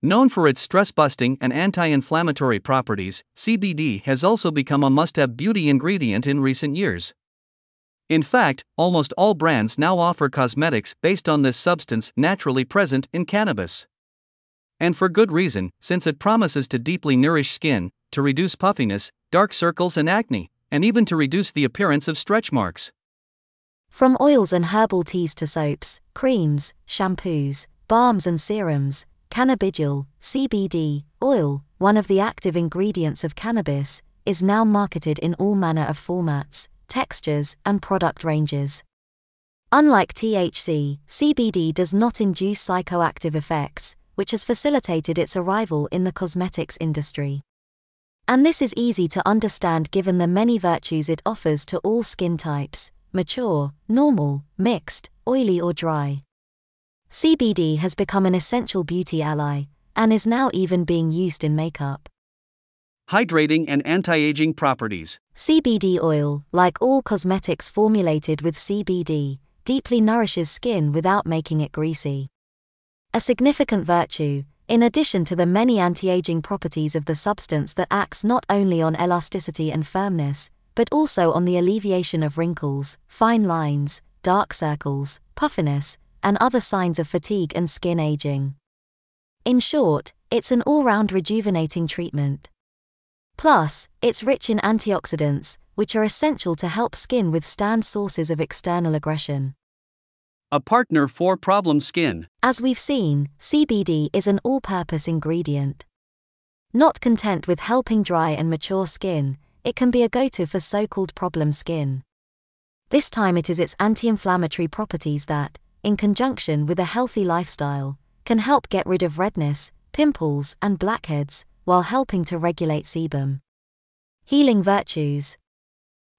Known for its stress busting and anti inflammatory properties, CBD has also become a must have beauty ingredient in recent years. In fact, almost all brands now offer cosmetics based on this substance naturally present in cannabis. And for good reason, since it promises to deeply nourish skin, to reduce puffiness, dark circles, and acne, and even to reduce the appearance of stretch marks. From oils and herbal teas to soaps, creams, shampoos, balms, and serums, Cannabidiol, CBD, oil, one of the active ingredients of cannabis, is now marketed in all manner of formats, textures, and product ranges. Unlike THC, CBD does not induce psychoactive effects, which has facilitated its arrival in the cosmetics industry. And this is easy to understand given the many virtues it offers to all skin types mature, normal, mixed, oily, or dry. CBD has become an essential beauty ally, and is now even being used in makeup. Hydrating and anti aging properties. CBD oil, like all cosmetics formulated with CBD, deeply nourishes skin without making it greasy. A significant virtue, in addition to the many anti aging properties of the substance that acts not only on elasticity and firmness, but also on the alleviation of wrinkles, fine lines, dark circles, puffiness, and other signs of fatigue and skin aging. In short, it's an all round rejuvenating treatment. Plus, it's rich in antioxidants, which are essential to help skin withstand sources of external aggression. A partner for problem skin. As we've seen, CBD is an all purpose ingredient. Not content with helping dry and mature skin, it can be a go to for so called problem skin. This time it is its anti inflammatory properties that, in conjunction with a healthy lifestyle, can help get rid of redness, pimples, and blackheads, while helping to regulate sebum. Healing virtues.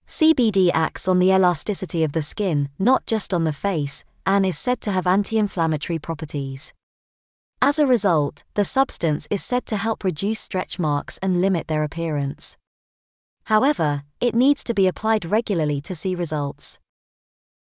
CBD acts on the elasticity of the skin, not just on the face, and is said to have anti inflammatory properties. As a result, the substance is said to help reduce stretch marks and limit their appearance. However, it needs to be applied regularly to see results.